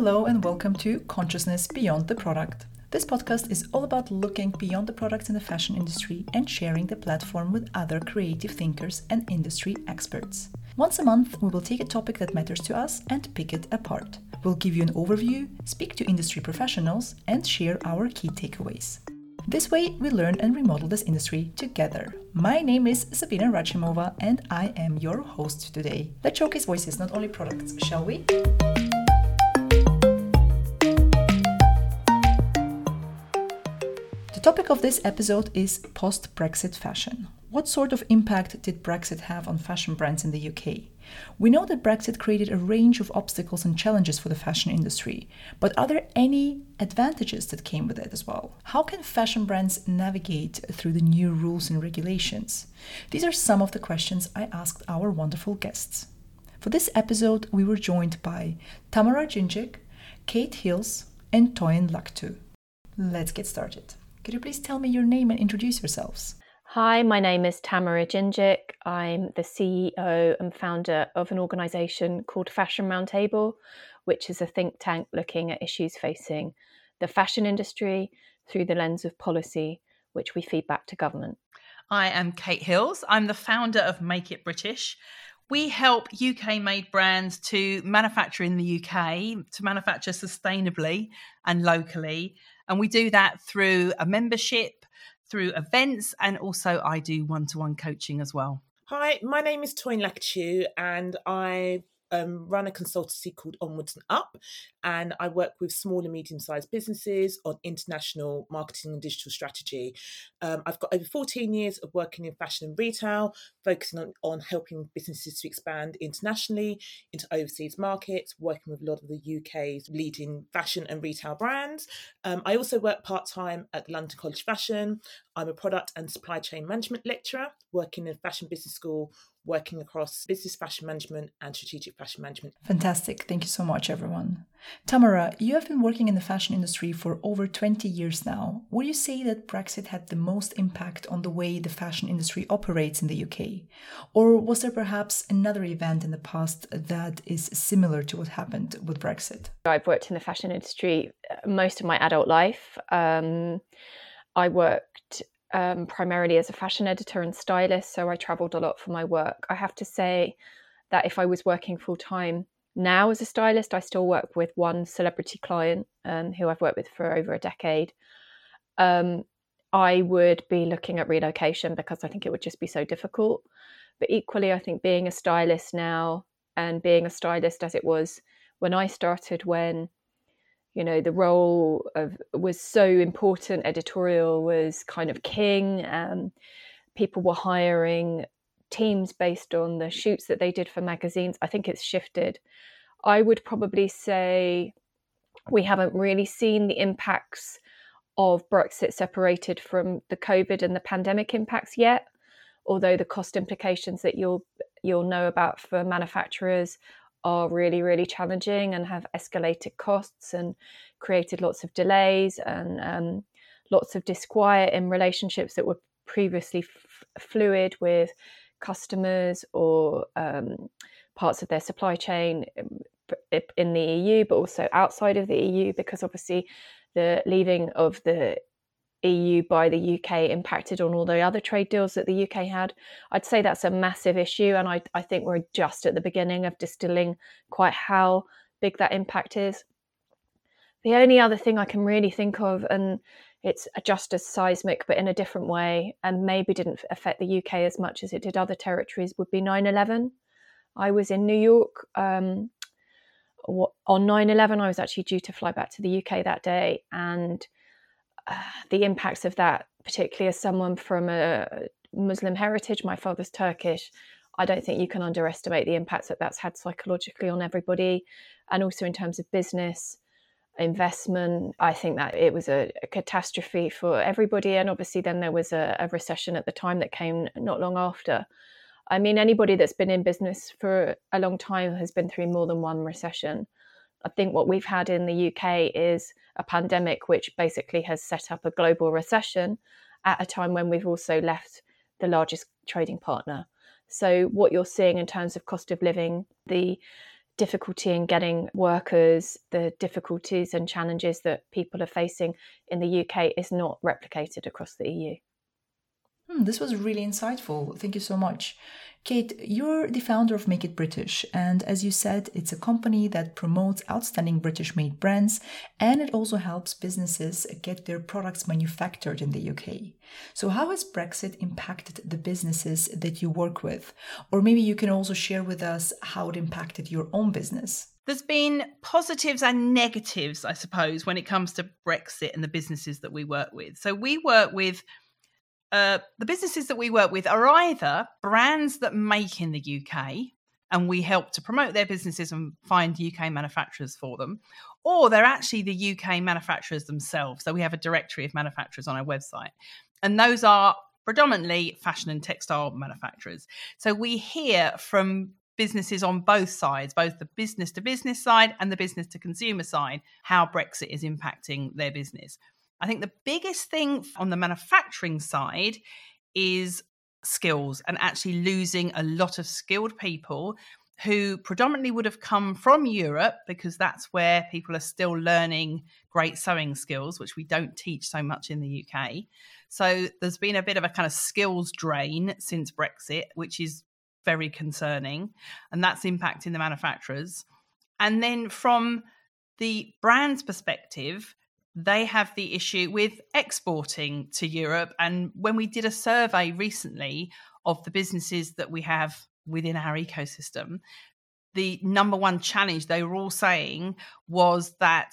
Hello, and welcome to Consciousness Beyond the Product. This podcast is all about looking beyond the products in the fashion industry and sharing the platform with other creative thinkers and industry experts. Once a month, we will take a topic that matters to us and pick it apart. We'll give you an overview, speak to industry professionals, and share our key takeaways. This way, we learn and remodel this industry together. My name is Sabina Rachimova, and I am your host today. Let's showcase voices, not only products, shall we? Topic of this episode is post Brexit fashion. What sort of impact did Brexit have on fashion brands in the UK? We know that Brexit created a range of obstacles and challenges for the fashion industry, but are there any advantages that came with it as well? How can fashion brands navigate through the new rules and regulations? These are some of the questions I asked our wonderful guests. For this episode, we were joined by Tamara Cincik, Kate Hills, and Toyin Laktu. Let's get started. Could you please tell me your name and introduce yourselves? Hi, my name is Tamara Cincik. I'm the CEO and founder of an organisation called Fashion Roundtable, which is a think tank looking at issues facing the fashion industry through the lens of policy, which we feed back to government. I am Kate Hills. I'm the founder of Make It British. We help UK made brands to manufacture in the UK, to manufacture sustainably and locally. And we do that through a membership through events, and also I do one to one coaching as well. Hi, my name is Toyin Lakatu, and I um, run a consultancy called Onwards and Up, and I work with small and medium sized businesses on international marketing and digital strategy. Um, I've got over 14 years of working in fashion and retail, focusing on, on helping businesses to expand internationally into overseas markets, working with a lot of the UK's leading fashion and retail brands. Um, I also work part time at London College Fashion. I'm a product and supply chain management lecturer working in fashion business school working across business fashion management and strategic fashion management. Fantastic. Thank you so much, everyone. Tamara, you have been working in the fashion industry for over 20 years now. Would you say that Brexit had the most impact on the way the fashion industry operates in the UK? Or was there perhaps another event in the past that is similar to what happened with Brexit? I've worked in the fashion industry uh, most of my adult life. Um, I worked um, primarily as a fashion editor and stylist, so I traveled a lot for my work. I have to say that if I was working full time now as a stylist, I still work with one celebrity client um, who I've worked with for over a decade. Um, I would be looking at relocation because I think it would just be so difficult. But equally, I think being a stylist now and being a stylist as it was when I started, when you know the role of was so important. Editorial was kind of king um, people were hiring teams based on the shoots that they did for magazines. I think it's shifted. I would probably say we haven't really seen the impacts of brexit separated from the covid and the pandemic impacts yet although the cost implications that you'll you'll know about for manufacturers are really, really challenging and have escalated costs and created lots of delays and um, lots of disquiet in relationships that were previously f- fluid with customers or um, parts of their supply chain um, in the EU, but also outside of the EU, because obviously the leaving of the EU by the UK impacted on all the other trade deals that the UK had. I'd say that's a massive issue, and I, I think we're just at the beginning of distilling quite how big that impact is. The only other thing I can really think of, and it's just as seismic but in a different way, and maybe didn't affect the UK as much as it did other territories, would be 9 11. I was in New York um, on 9 11. I was actually due to fly back to the UK that day, and the impacts of that, particularly as someone from a Muslim heritage, my father's Turkish, I don't think you can underestimate the impacts that that's had psychologically on everybody, and also in terms of business investment. I think that it was a, a catastrophe for everybody, and obviously then there was a, a recession at the time that came not long after. I mean, anybody that's been in business for a long time has been through more than one recession. I think what we've had in the UK is a pandemic which basically has set up a global recession at a time when we've also left the largest trading partner. So, what you're seeing in terms of cost of living, the difficulty in getting workers, the difficulties and challenges that people are facing in the UK is not replicated across the EU. Hmm, this was really insightful. Thank you so much. Kate, you're the founder of Make It British, and as you said, it's a company that promotes outstanding British made brands and it also helps businesses get their products manufactured in the UK. So, how has Brexit impacted the businesses that you work with? Or maybe you can also share with us how it impacted your own business. There's been positives and negatives, I suppose, when it comes to Brexit and the businesses that we work with. So, we work with uh, the businesses that we work with are either brands that make in the UK and we help to promote their businesses and find UK manufacturers for them, or they're actually the UK manufacturers themselves. So we have a directory of manufacturers on our website, and those are predominantly fashion and textile manufacturers. So we hear from businesses on both sides, both the business to business side and the business to consumer side, how Brexit is impacting their business. I think the biggest thing on the manufacturing side is skills and actually losing a lot of skilled people who predominantly would have come from Europe because that's where people are still learning great sewing skills, which we don't teach so much in the UK. So there's been a bit of a kind of skills drain since Brexit, which is very concerning. And that's impacting the manufacturers. And then from the brand's perspective, they have the issue with exporting to Europe. And when we did a survey recently of the businesses that we have within our ecosystem, the number one challenge they were all saying was that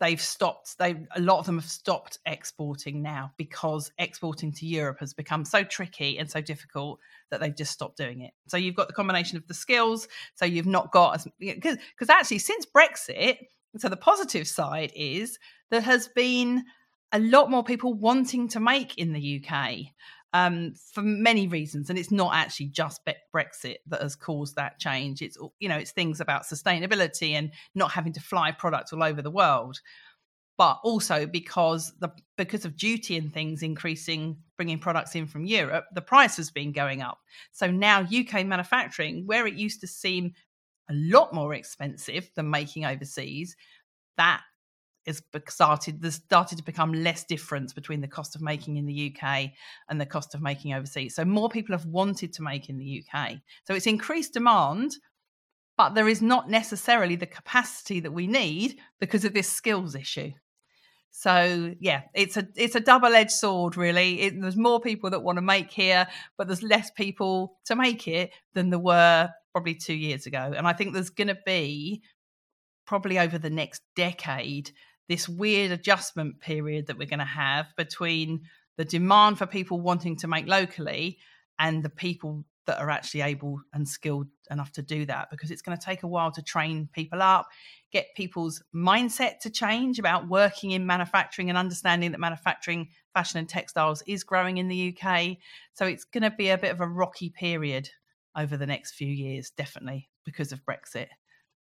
they've stopped they a lot of them have stopped exporting now because exporting to Europe has become so tricky and so difficult that they've just stopped doing it. So you've got the combination of the skills so you've not got because because actually since Brexit so the positive side is there has been a lot more people wanting to make in the UK um, for many reasons, and it's not actually just Brexit that has caused that change. It's you know it's things about sustainability and not having to fly products all over the world, but also because the because of duty and things increasing, bringing products in from Europe, the price has been going up. So now UK manufacturing, where it used to seem a lot more expensive than making overseas, that is started there's started to become less difference between the cost of making in the UK and the cost of making overseas. So more people have wanted to make in the UK. So it's increased demand, but there is not necessarily the capacity that we need because of this skills issue. So yeah, it's a it's a double edged sword really. It, there's more people that want to make here, but there's less people to make it than there were probably two years ago. And I think there's going to be probably over the next decade this weird adjustment period that we're going to have between the demand for people wanting to make locally and the people that are actually able and skilled enough to do that because it's going to take a while to train people up get people's mindset to change about working in manufacturing and understanding that manufacturing fashion and textiles is growing in the UK so it's going to be a bit of a rocky period over the next few years definitely because of Brexit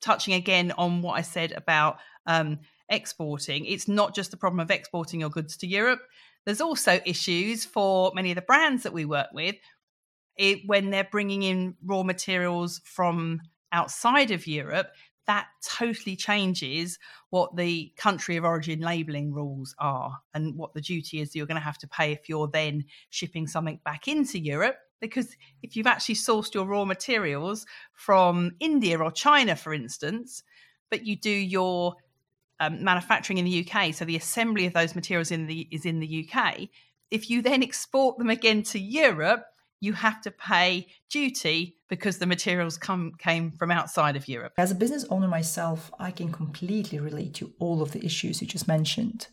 touching again on what I said about um, exporting, it's not just the problem of exporting your goods to Europe. There's also issues for many of the brands that we work with it, when they're bringing in raw materials from outside of Europe. That totally changes what the country of origin labeling rules are and what the duty is you're going to have to pay if you're then shipping something back into Europe because if you've actually sourced your raw materials from India or China, for instance, but you do your um, manufacturing in the UK, so the assembly of those materials in the is in the UK. If you then export them again to Europe, you have to pay duty because the materials come came from outside of Europe. As a business owner myself, I can completely relate to all of the issues you just mentioned.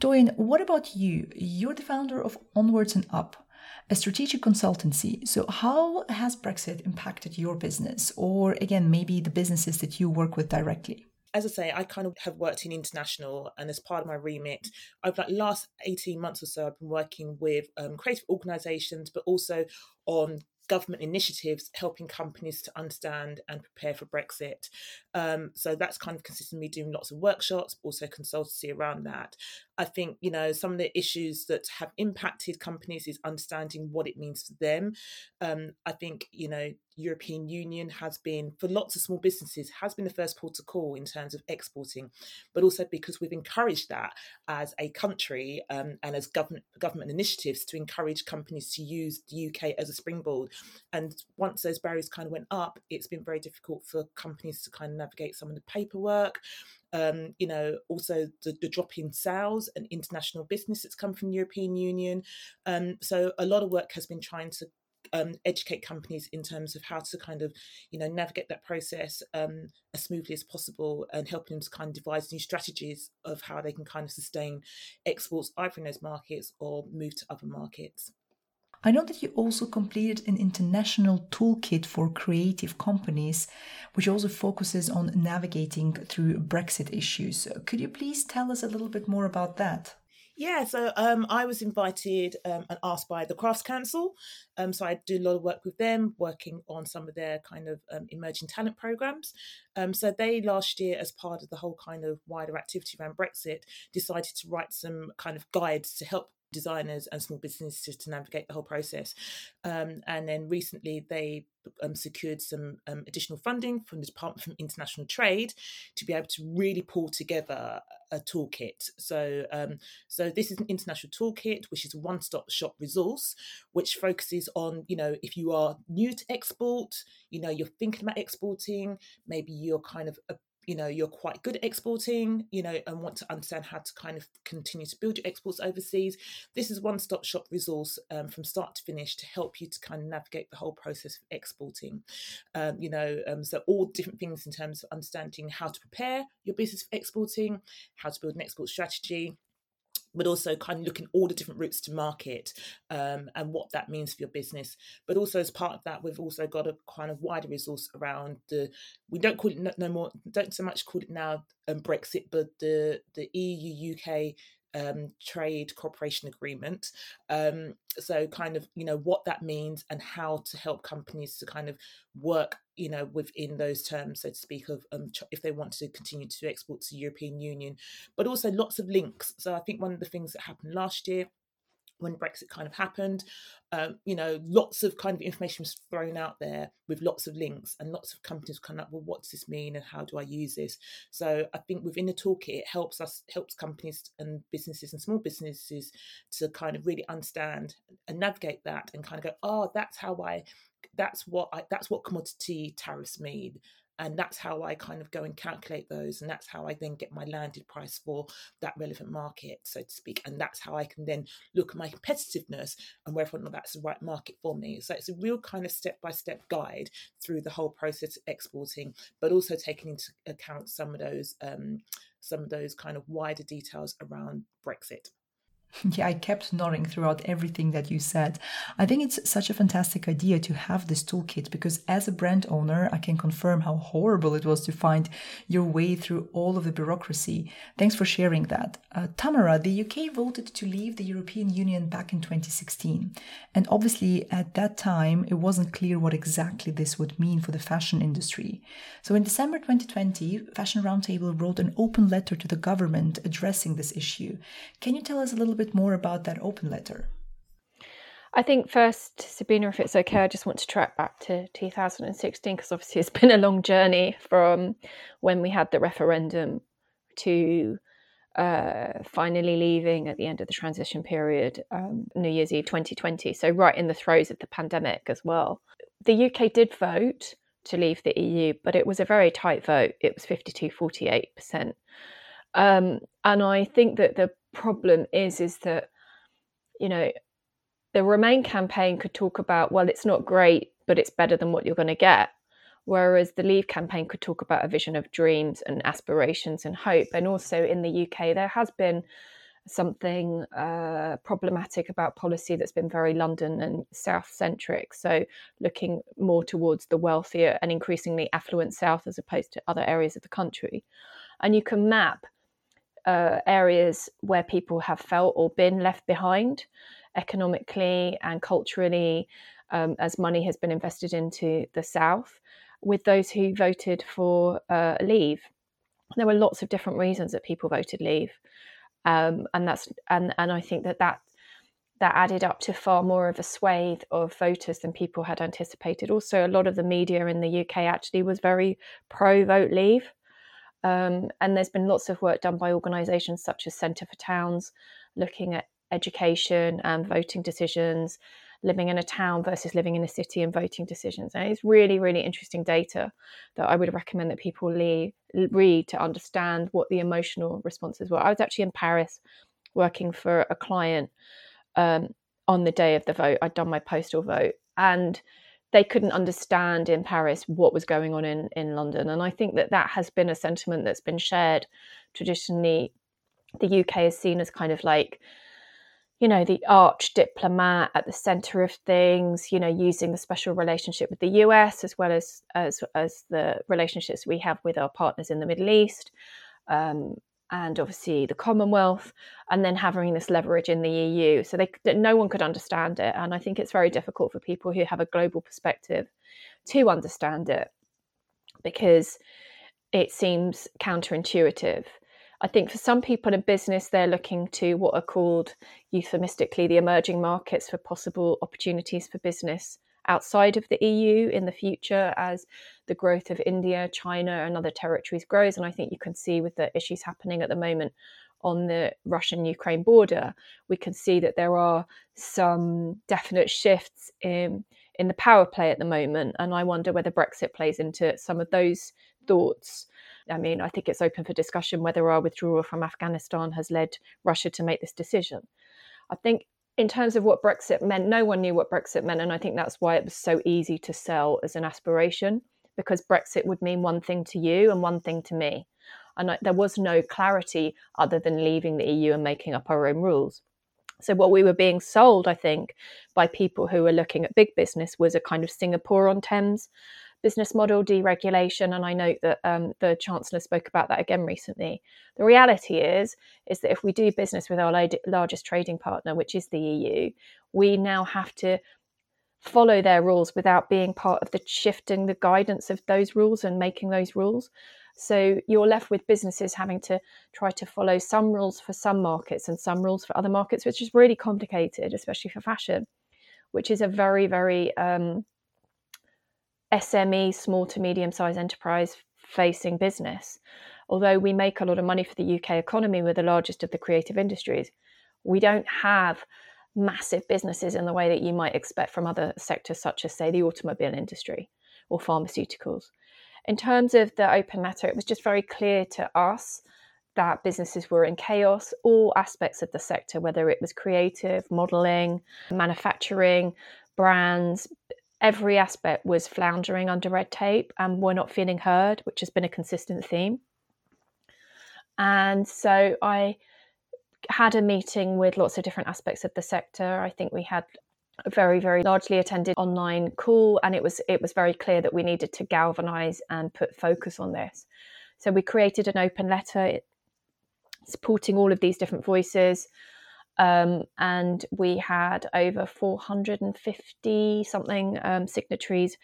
Toyin, what about you? You're the founder of Onwards and Up, a strategic consultancy. So, how has Brexit impacted your business, or again, maybe the businesses that you work with directly? as I say, I kind of have worked in international, and as part of my remit, I've like last eighteen months or so, I've been working with um, creative organisations, but also on government initiatives helping companies to understand and prepare for Brexit. Um, so that's kind of consistent me doing lots of workshops, also consultancy around that. I think, you know, some of the issues that have impacted companies is understanding what it means for them. Um, I think, you know, European Union has been, for lots of small businesses, has been the first port of call in terms of exporting, but also because we've encouraged that as a country um, and as government government initiatives to encourage companies to use the UK as a springboard. And once those barriers kind of went up, it's been very difficult for companies to kind of navigate some of the paperwork. Um, you know, also the, the, drop in sales and international business that's come from the European Union. Um, so a lot of work has been trying to um, educate companies in terms of how to kind of you know navigate that process um, as smoothly as possible and helping them to kind of devise new strategies of how they can kind of sustain exports either in those markets or move to other markets. I know that you also completed an international toolkit for creative companies, which also focuses on navigating through Brexit issues. Could you please tell us a little bit more about that? Yeah, so um, I was invited um, and asked by the Crafts Council. Um, so I do a lot of work with them, working on some of their kind of um, emerging talent programs. Um, so they last year, as part of the whole kind of wider activity around Brexit, decided to write some kind of guides to help designers and small businesses to navigate the whole process. Um, and then recently they um, secured some um, additional funding from the Department for International Trade to be able to really pull together a toolkit. So, um, so this is an international toolkit, which is a one-stop shop resource, which focuses on, you know, if you are new to export, you know, you're thinking about exporting, maybe you're kind of you know you're quite good at exporting you know and want to understand how to kind of continue to build your exports overseas this is one stop shop resource um, from start to finish to help you to kind of navigate the whole process of exporting. Um, you know um, so all different things in terms of understanding how to prepare your business for exporting how to build an export strategy but also kind of looking all the different routes to market um, and what that means for your business. But also as part of that, we've also got a kind of wider resource around the we don't call it no, no more don't so much call it now um, Brexit, but the the EU UK um, trade cooperation agreement. Um, so, kind of, you know, what that means and how to help companies to kind of work, you know, within those terms, so to speak, of um, if they want to continue to export to European Union, but also lots of links. So, I think one of the things that happened last year when Brexit kind of happened. Um, you know, lots of kind of information was thrown out there with lots of links, and lots of companies come up. Well, what does this mean, and how do I use this? So I think within the toolkit, it helps us helps companies and businesses and small businesses to kind of really understand and navigate that, and kind of go, oh, that's how I. That's what I, that's what commodity tariffs mean and that's how I kind of go and calculate those, and that's how I then get my landed price for that relevant market, so to speak, and that's how I can then look at my competitiveness and whether or not that's the right market for me. So it's a real kind of step by step guide through the whole process of exporting, but also taking into account some of those um, some of those kind of wider details around Brexit. Yeah, I kept nodding throughout everything that you said. I think it's such a fantastic idea to have this toolkit because, as a brand owner, I can confirm how horrible it was to find your way through all of the bureaucracy. Thanks for sharing that. Uh, Tamara, the UK voted to leave the European Union back in 2016. And obviously, at that time, it wasn't clear what exactly this would mean for the fashion industry. So, in December 2020, Fashion Roundtable wrote an open letter to the government addressing this issue. Can you tell us a little bit? more about that open letter? I think first, Sabina, if it's okay, I just want to track back to 2016 because obviously it's been a long journey from when we had the referendum to uh, finally leaving at the end of the transition period, um, New Year's Eve 2020. So, right in the throes of the pandemic as well. The UK did vote to leave the EU, but it was a very tight vote. It was 52 48%. Um, and I think that the problem is is that you know the Remain campaign could talk about well, it's not great, but it's better than what you're going to get. Whereas the Leave campaign could talk about a vision of dreams and aspirations and hope. And also in the UK, there has been something uh, problematic about policy that's been very London and South centric. So, looking more towards the wealthier and increasingly affluent South as opposed to other areas of the country. And you can map uh, areas where people have felt or been left behind economically and culturally um, as money has been invested into the South with those who voted for uh, leave. There were lots of different reasons that people voted leave. Um, and that's and and I think that that that added up to far more of a swathe of voters than people had anticipated. Also, a lot of the media in the UK actually was very pro vote leave. Um, and there's been lots of work done by organisations such as Centre for Towns, looking at education and voting decisions, living in a town versus living in a city and voting decisions. And it's really, really interesting data that I would recommend that people leave, read to understand what the emotional responses were. I was actually in Paris working for a client um, on the day of the vote. I'd done my postal vote, and they couldn't understand in Paris what was going on in, in London. And I think that that has been a sentiment that's been shared traditionally. The UK is seen as kind of like, you know, the arch diplomat at the center of things, you know, using the special relationship with the US as well as as, as the relationships we have with our partners in the Middle East. Um, and obviously the Commonwealth, and then having this leverage in the EU. So they, no one could understand it, and I think it's very difficult for people who have a global perspective to understand it because it seems counterintuitive. I think for some people in business, they're looking to what are called euphemistically the emerging markets for possible opportunities for business outside of the EU in the future as the growth of India, China, and other territories grows. And I think you can see with the issues happening at the moment on the Russian Ukraine border, we can see that there are some definite shifts in, in the power play at the moment. And I wonder whether Brexit plays into some of those thoughts. I mean, I think it's open for discussion whether our withdrawal from Afghanistan has led Russia to make this decision. I think in terms of what Brexit meant, no one knew what Brexit meant. And I think that's why it was so easy to sell as an aspiration, because Brexit would mean one thing to you and one thing to me. And I, there was no clarity other than leaving the EU and making up our own rules. So, what we were being sold, I think, by people who were looking at big business was a kind of Singapore on Thames business model deregulation and i note that um, the chancellor spoke about that again recently. The reality is is that if we do business with our largest trading partner which is the eu we now have to follow their rules without being part of the shifting the guidance of those rules and making those rules. So you're left with businesses having to try to follow some rules for some markets and some rules for other markets which is really complicated especially for fashion which is a very very um, SME, small to medium sized enterprise facing business. Although we make a lot of money for the UK economy, we're the largest of the creative industries. We don't have massive businesses in the way that you might expect from other sectors, such as, say, the automobile industry or pharmaceuticals. In terms of the open letter, it was just very clear to us that businesses were in chaos, all aspects of the sector, whether it was creative, modeling, manufacturing, brands, every aspect was floundering under red tape and were not feeling heard, which has been a consistent theme. And so I had a meeting with lots of different aspects of the sector. I think we had a very, very largely attended online call, and it was it was very clear that we needed to galvanize and put focus on this. So we created an open letter supporting all of these different voices. Um, and we had over 450 something um, signatories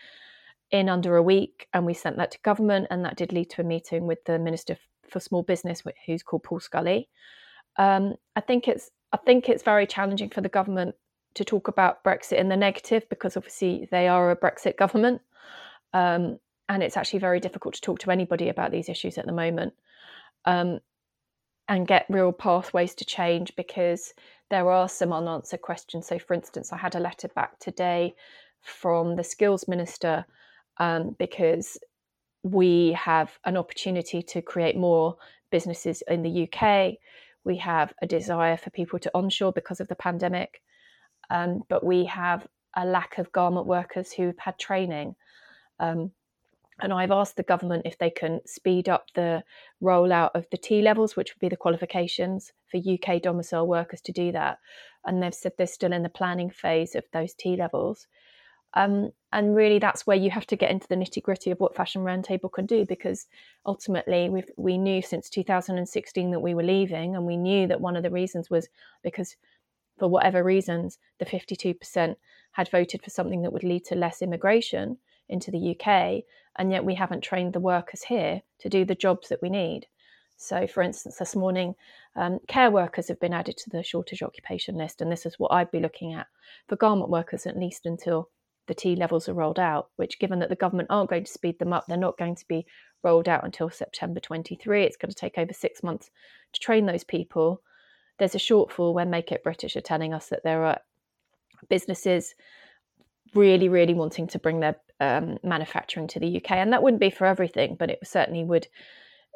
in under a week, and we sent that to government, and that did lead to a meeting with the Minister for Small Business, who's called Paul Scully. Um, I think it's I think it's very challenging for the government to talk about Brexit in the negative because obviously they are a Brexit government, um, and it's actually very difficult to talk to anybody about these issues at the moment. Um, and get real pathways to change because there are some unanswered questions. So, for instance, I had a letter back today from the skills minister um, because we have an opportunity to create more businesses in the UK. We have a desire for people to onshore because of the pandemic, um, but we have a lack of garment workers who've had training. Um, and I've asked the government if they can speed up the rollout of the T levels, which would be the qualifications for UK domicile workers to do that. And they've said they're still in the planning phase of those T levels. Um, and really, that's where you have to get into the nitty gritty of what Fashion Roundtable can do, because ultimately, we we knew since 2016 that we were leaving, and we knew that one of the reasons was because, for whatever reasons, the 52% had voted for something that would lead to less immigration into the UK, and yet we haven't trained the workers here to do the jobs that we need. So, for instance, this morning, um, care workers have been added to the shortage occupation list, and this is what I'd be looking at for garment workers at least until the T levels are rolled out. Which, given that the government aren't going to speed them up, they're not going to be rolled out until September 23. It's going to take over six months to train those people. There's a shortfall when Make It British are telling us that there are businesses really, really wanting to bring their um, manufacturing to the UK, and that wouldn't be for everything, but it certainly would.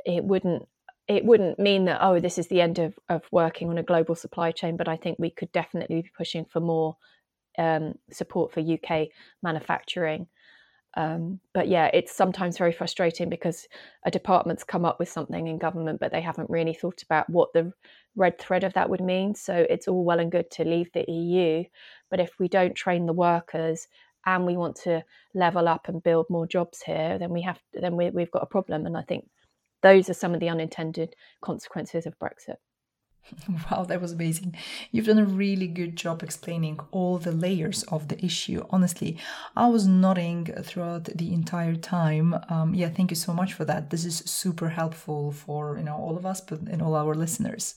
It wouldn't. It wouldn't mean that oh, this is the end of, of working on a global supply chain. But I think we could definitely be pushing for more um, support for UK manufacturing. Um, but yeah, it's sometimes very frustrating because a department's come up with something in government, but they haven't really thought about what the red thread of that would mean. So it's all well and good to leave the EU, but if we don't train the workers and we want to level up and build more jobs here, then we have then we, we've got a problem. And I think those are some of the unintended consequences of Brexit. Wow, that was amazing. You've done a really good job explaining all the layers of the issue. Honestly, I was nodding throughout the entire time. Um, yeah, thank you so much for that. This is super helpful for you know all of us, but and all our listeners.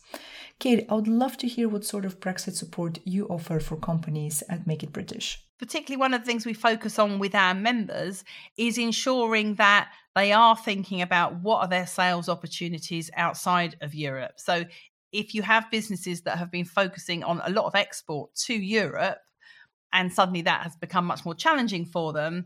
Kate, I would love to hear what sort of Brexit support you offer for companies at Make It British. Particularly, one of the things we focus on with our members is ensuring that they are thinking about what are their sales opportunities outside of Europe. So, if you have businesses that have been focusing on a lot of export to Europe and suddenly that has become much more challenging for them,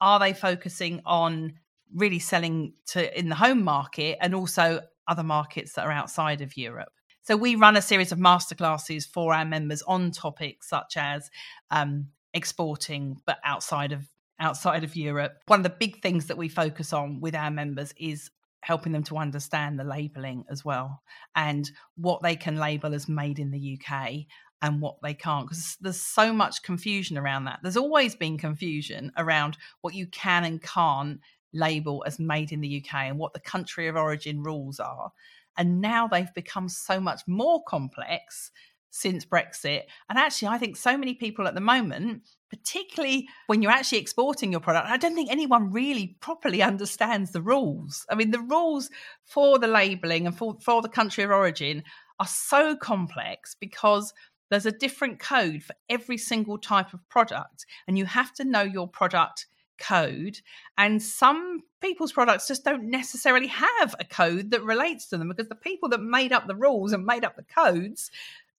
are they focusing on really selling to in the home market and also other markets that are outside of Europe? So we run a series of masterclasses for our members on topics such as um, exporting, but outside of outside of Europe. One of the big things that we focus on with our members is helping them to understand the labeling as well and what they can label as made in the UK and what they can't because there's so much confusion around that. There's always been confusion around what you can and can't label as made in the UK and what the country of origin rules are. And now they've become so much more complex since Brexit. And actually, I think so many people at the moment, particularly when you're actually exporting your product, I don't think anyone really properly understands the rules. I mean, the rules for the labeling and for, for the country of origin are so complex because there's a different code for every single type of product, and you have to know your product code. And some people's products just don't necessarily have a code that relates to them because the people that made up the rules and made up the codes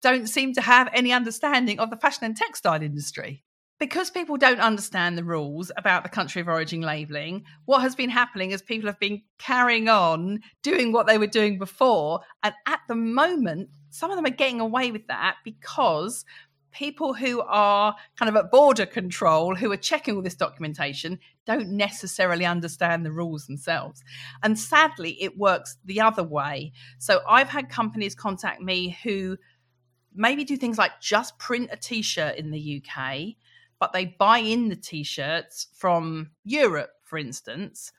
don't seem to have any understanding of the fashion and textile industry. Because people don't understand the rules about the country of origin labelling, what has been happening is people have been carrying on doing what they were doing before. And at the moment, some of them are getting away with that because people who are kind of at border control, who are checking all this documentation, don't necessarily understand the rules themselves. And sadly, it works the other way. So I've had companies contact me who maybe do things like just print a t-shirt in the UK, but they buy in the t-shirts from Europe, for instance,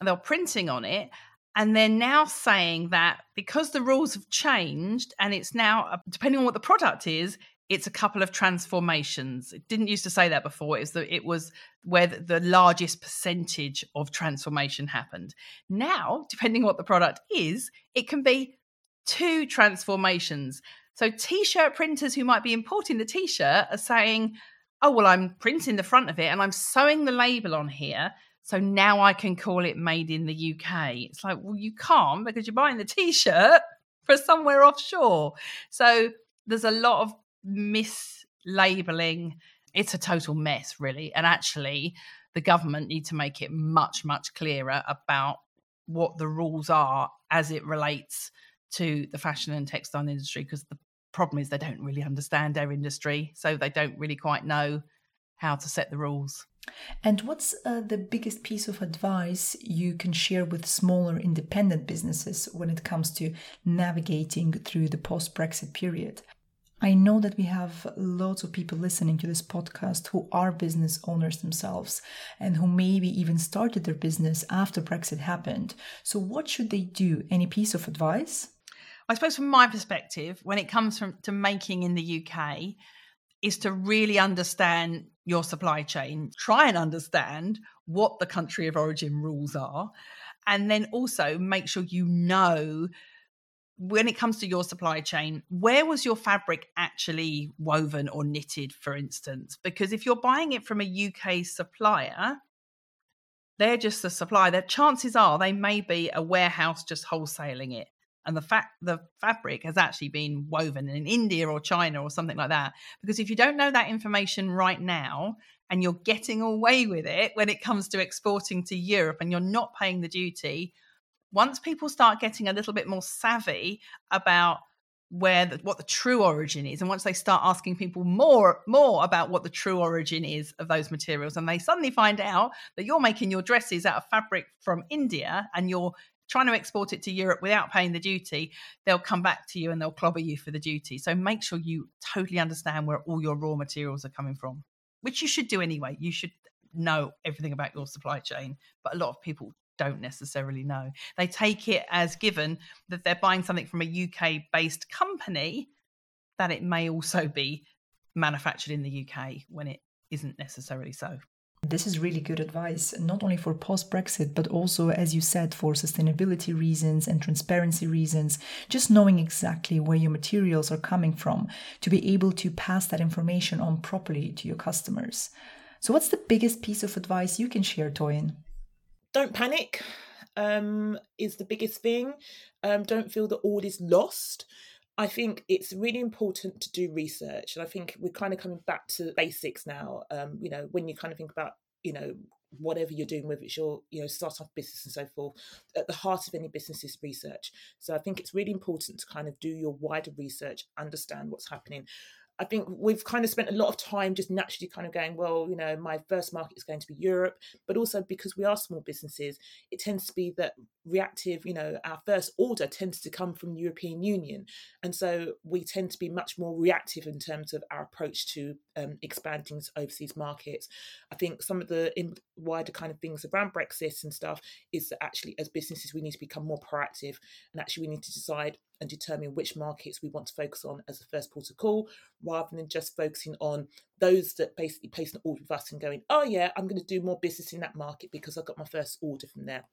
and they're printing on it. And they're now saying that because the rules have changed and it's now, uh, depending on what the product is, it's a couple of transformations. It didn't used to say that before. It was the, it was where the, the largest percentage of transformation happened. Now, depending on what the product is, it can be two transformations. So t-shirt printers who might be importing the t-shirt are saying, "Oh, well I'm printing the front of it and I'm sewing the label on here, so now I can call it made in the UK." It's like, "Well, you can't because you're buying the t-shirt for somewhere offshore." So there's a lot of mislabeling. It's a total mess, really. And actually, the government need to make it much much clearer about what the rules are as it relates to the fashion and textile industry because the problem is they don't really understand our industry, so they don't really quite know how to set the rules. And what's uh, the biggest piece of advice you can share with smaller independent businesses when it comes to navigating through the post Brexit period? I know that we have lots of people listening to this podcast who are business owners themselves and who maybe even started their business after Brexit happened. So, what should they do? Any piece of advice? I suppose from my perspective, when it comes from to making in the UK, is to really understand your supply chain, try and understand what the country of origin rules are, And then also make sure you know when it comes to your supply chain, where was your fabric actually woven or knitted, for instance? Because if you're buying it from a UK supplier, they're just a supplier. Their chances are they may be a warehouse just wholesaling it. And the fact the fabric has actually been woven in India or China or something like that. Because if you don't know that information right now and you're getting away with it when it comes to exporting to Europe and you're not paying the duty, once people start getting a little bit more savvy about where the, what the true origin is and once they start asking people more more about what the true origin is of those materials and they suddenly find out that you're making your dresses out of fabric from India and you're trying to export it to Europe without paying the duty they'll come back to you and they'll clobber you for the duty so make sure you totally understand where all your raw materials are coming from which you should do anyway you should know everything about your supply chain but a lot of people don't necessarily know. They take it as given that they're buying something from a UK based company, that it may also be manufactured in the UK when it isn't necessarily so. This is really good advice, not only for post Brexit, but also, as you said, for sustainability reasons and transparency reasons. Just knowing exactly where your materials are coming from to be able to pass that information on properly to your customers. So, what's the biggest piece of advice you can share, Toyin? don't panic um, is the biggest thing. Um, don't feel that all is lost. I think it's really important to do research, and I think we're kind of coming back to basics now. Um, you know, when you kind of think about you know whatever you're doing with it's your you know start startup business and so forth at the heart of any business is research so i think it's really important to kind of do your wider research understand what's happening I think we've kind of spent a lot of time just naturally kind of going, well, you know, my first market is going to be Europe, but also because we are small businesses, it tends to be that reactive, you know, our first order tends to come from the European Union. And so we tend to be much more reactive in terms of our approach to um, expanding overseas markets. I think some of the wider kind of things around Brexit and stuff is that actually, as businesses, we need to become more proactive and actually we need to decide and determine which markets we want to focus on as the first port of call, rather than just focusing on those that basically place an order with us and going, oh yeah, I'm going to do more business in that market because I got my first order from there.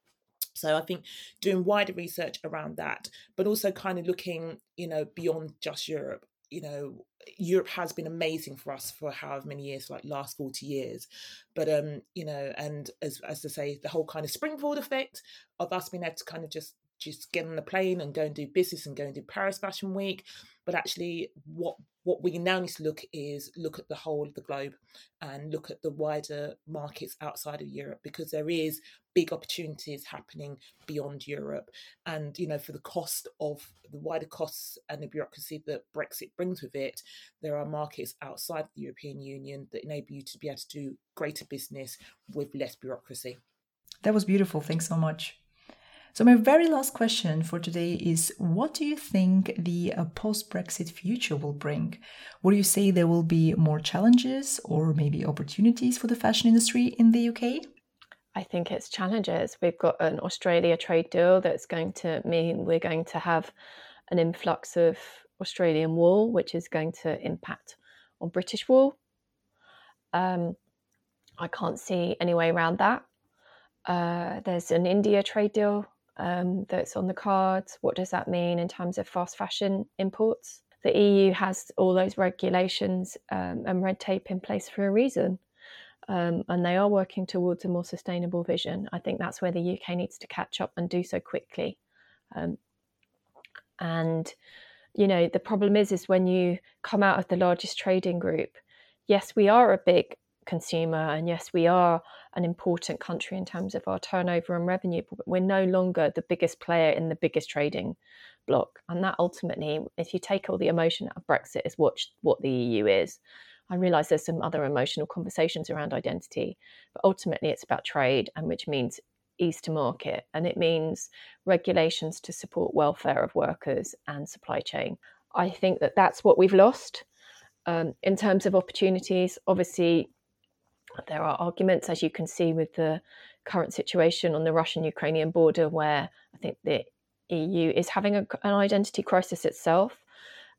So I think doing wider research around that, but also kind of looking, you know, beyond just Europe. You know, Europe has been amazing for us for however many years, like last 40 years. But um, you know, and as as I say, the whole kind of springboard effect of us being able to kind of just just get on the plane and go and do business and go and do Paris Fashion Week. But actually, what what we now need to look is look at the whole of the globe and look at the wider markets outside of Europe because there is big opportunities happening beyond Europe. And you know, for the cost of the wider costs and the bureaucracy that Brexit brings with it, there are markets outside the European Union that enable you to be able to do greater business with less bureaucracy. That was beautiful. Thanks so much. So, my very last question for today is What do you think the uh, post Brexit future will bring? Would you say there will be more challenges or maybe opportunities for the fashion industry in the UK? I think it's challenges. We've got an Australia trade deal that's going to mean we're going to have an influx of Australian wool, which is going to impact on British wool. Um, I can't see any way around that. Uh, there's an India trade deal um, that's on the cards. What does that mean in terms of fast fashion imports? The EU has all those regulations um, and red tape in place for a reason. Um, and they are working towards a more sustainable vision. I think that's where the UK needs to catch up and do so quickly. Um, and you know the problem is is when you come out of the largest trading group yes we are a big consumer. And yes, we are an important country in terms of our turnover and revenue, but we're no longer the biggest player in the biggest trading block. And that ultimately, if you take all the emotion out of Brexit, is what, what the EU is. I realise there's some other emotional conversations around identity, but ultimately it's about trade, and which means ease to market, and it means regulations to support welfare of workers and supply chain. I think that that's what we've lost. Um, in terms of opportunities, obviously there are arguments, as you can see, with the current situation on the Russian Ukrainian border, where I think the EU is having a, an identity crisis itself.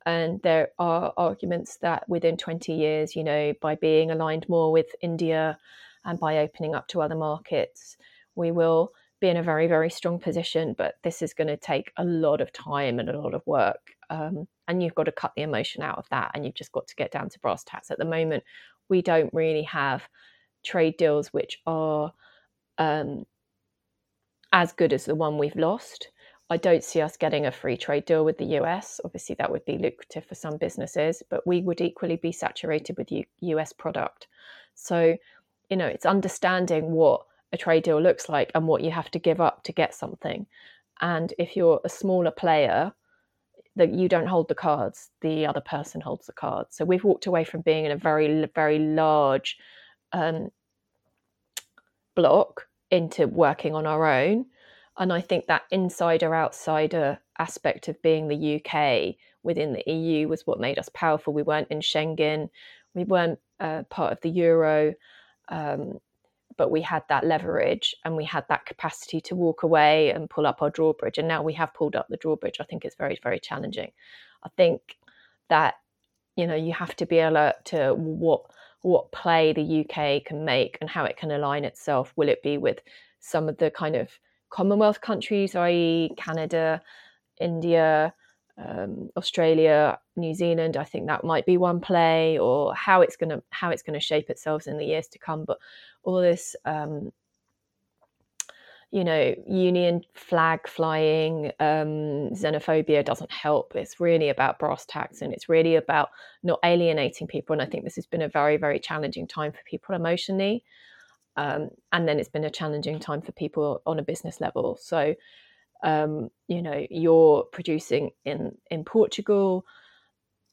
And there are arguments that within 20 years, you know, by being aligned more with India and by opening up to other markets, we will be in a very, very strong position, but this is going to take a lot of time and a lot of work. Um, and you've got to cut the emotion out of that and you've just got to get down to brass tacks. At the moment, we don't really have trade deals which are um, as good as the one we've lost. I don't see us getting a free trade deal with the US. Obviously, that would be lucrative for some businesses, but we would equally be saturated with US product. So, you know, it's understanding what a trade deal looks like and what you have to give up to get something. And if you're a smaller player, that you don't hold the cards, the other person holds the cards. So we've walked away from being in a very, very large um, block into working on our own. And I think that insider outsider aspect of being the UK within the EU was what made us powerful. We weren't in Schengen, we weren't uh, part of the euro. Um, but we had that leverage and we had that capacity to walk away and pull up our drawbridge. And now we have pulled up the drawbridge. I think it's very, very challenging. I think that, you know, you have to be alert to what what play the UK can make and how it can align itself. Will it be with some of the kind of Commonwealth countries, i.e., Canada, India, um, Australia, New Zealand. I think that might be one play, or how it's going to how it's going to shape itself in the years to come. But all this, um, you know, union flag flying, um, xenophobia doesn't help. It's really about brass tacks, and it's really about not alienating people. And I think this has been a very very challenging time for people emotionally. Um, and then it's been a challenging time for people on a business level. So um, you know you're producing in in Portugal.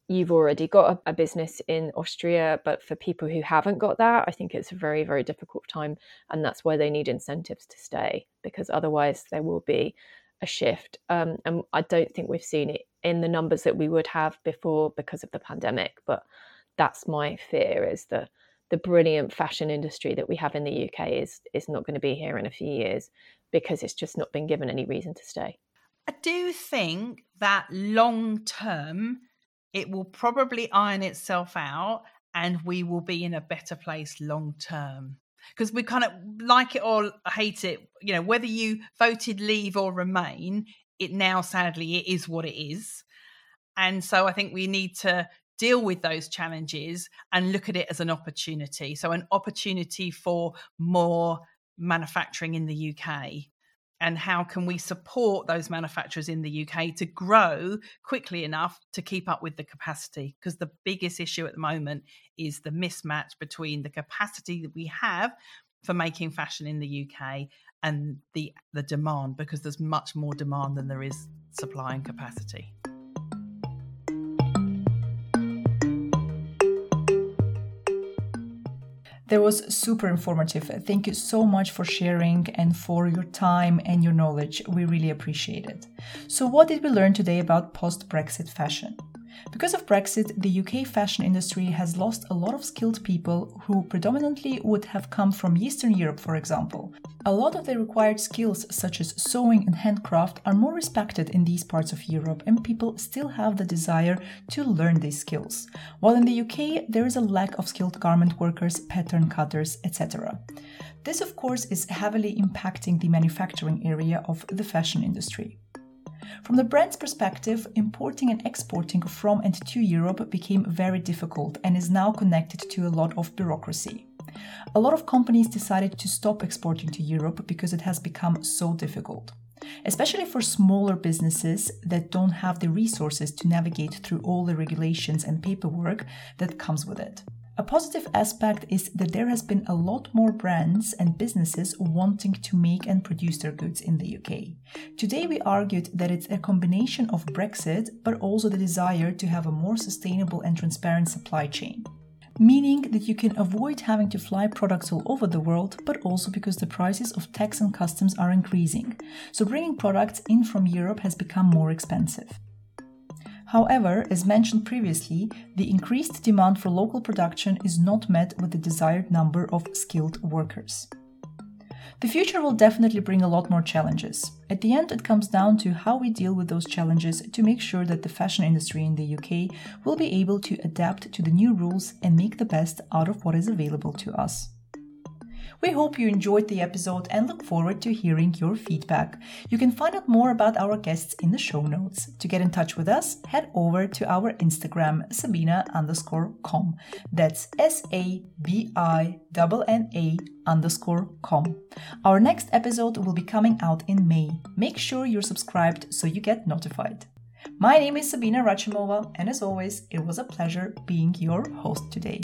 You've already got a, a, business in Austria but for people who haven't got that I think it's a very very difficult time and that's why they need incentives to stay because otherwise there will be a shift. Um, and I don't think we've seen it in the numbers that we would have before because of the pandemic but that's my fear is that the brilliant fashion industry that we have in the UK is is not going to be here in a few years because it's just not been given any reason to stay. I do think that long term, it will probably iron itself out and we will be in a better place long term. Because we kind of like it or hate it, you know, whether you voted leave or remain, it now sadly it is what it is. And so I think we need to deal with those challenges and look at it as an opportunity. So, an opportunity for more manufacturing in the UK and how can we support those manufacturers in the UK to grow quickly enough to keep up with the capacity because the biggest issue at the moment is the mismatch between the capacity that we have for making fashion in the UK and the the demand because there's much more demand than there is supply and capacity. That was super informative. Thank you so much for sharing and for your time and your knowledge. We really appreciate it. So, what did we learn today about post Brexit fashion? Because of Brexit, the UK fashion industry has lost a lot of skilled people who predominantly would have come from Eastern Europe, for example. A lot of the required skills, such as sewing and handcraft, are more respected in these parts of Europe, and people still have the desire to learn these skills. While in the UK, there is a lack of skilled garment workers, pattern cutters, etc. This, of course, is heavily impacting the manufacturing area of the fashion industry. From the brand's perspective, importing and exporting from and to Europe became very difficult and is now connected to a lot of bureaucracy. A lot of companies decided to stop exporting to Europe because it has become so difficult. Especially for smaller businesses that don't have the resources to navigate through all the regulations and paperwork that comes with it. A positive aspect is that there has been a lot more brands and businesses wanting to make and produce their goods in the UK. Today we argued that it's a combination of Brexit but also the desire to have a more sustainable and transparent supply chain. Meaning that you can avoid having to fly products all over the world, but also because the prices of tax and customs are increasing. So bringing products in from Europe has become more expensive. However, as mentioned previously, the increased demand for local production is not met with the desired number of skilled workers. The future will definitely bring a lot more challenges. At the end, it comes down to how we deal with those challenges to make sure that the fashion industry in the UK will be able to adapt to the new rules and make the best out of what is available to us. We hope you enjoyed the episode and look forward to hearing your feedback. You can find out more about our guests in the show notes. To get in touch with us, head over to our Instagram, Sabina underscore com. That's S A B I N A underscore com. Our next episode will be coming out in May. Make sure you're subscribed so you get notified. My name is Sabina Rachimova, and as always, it was a pleasure being your host today.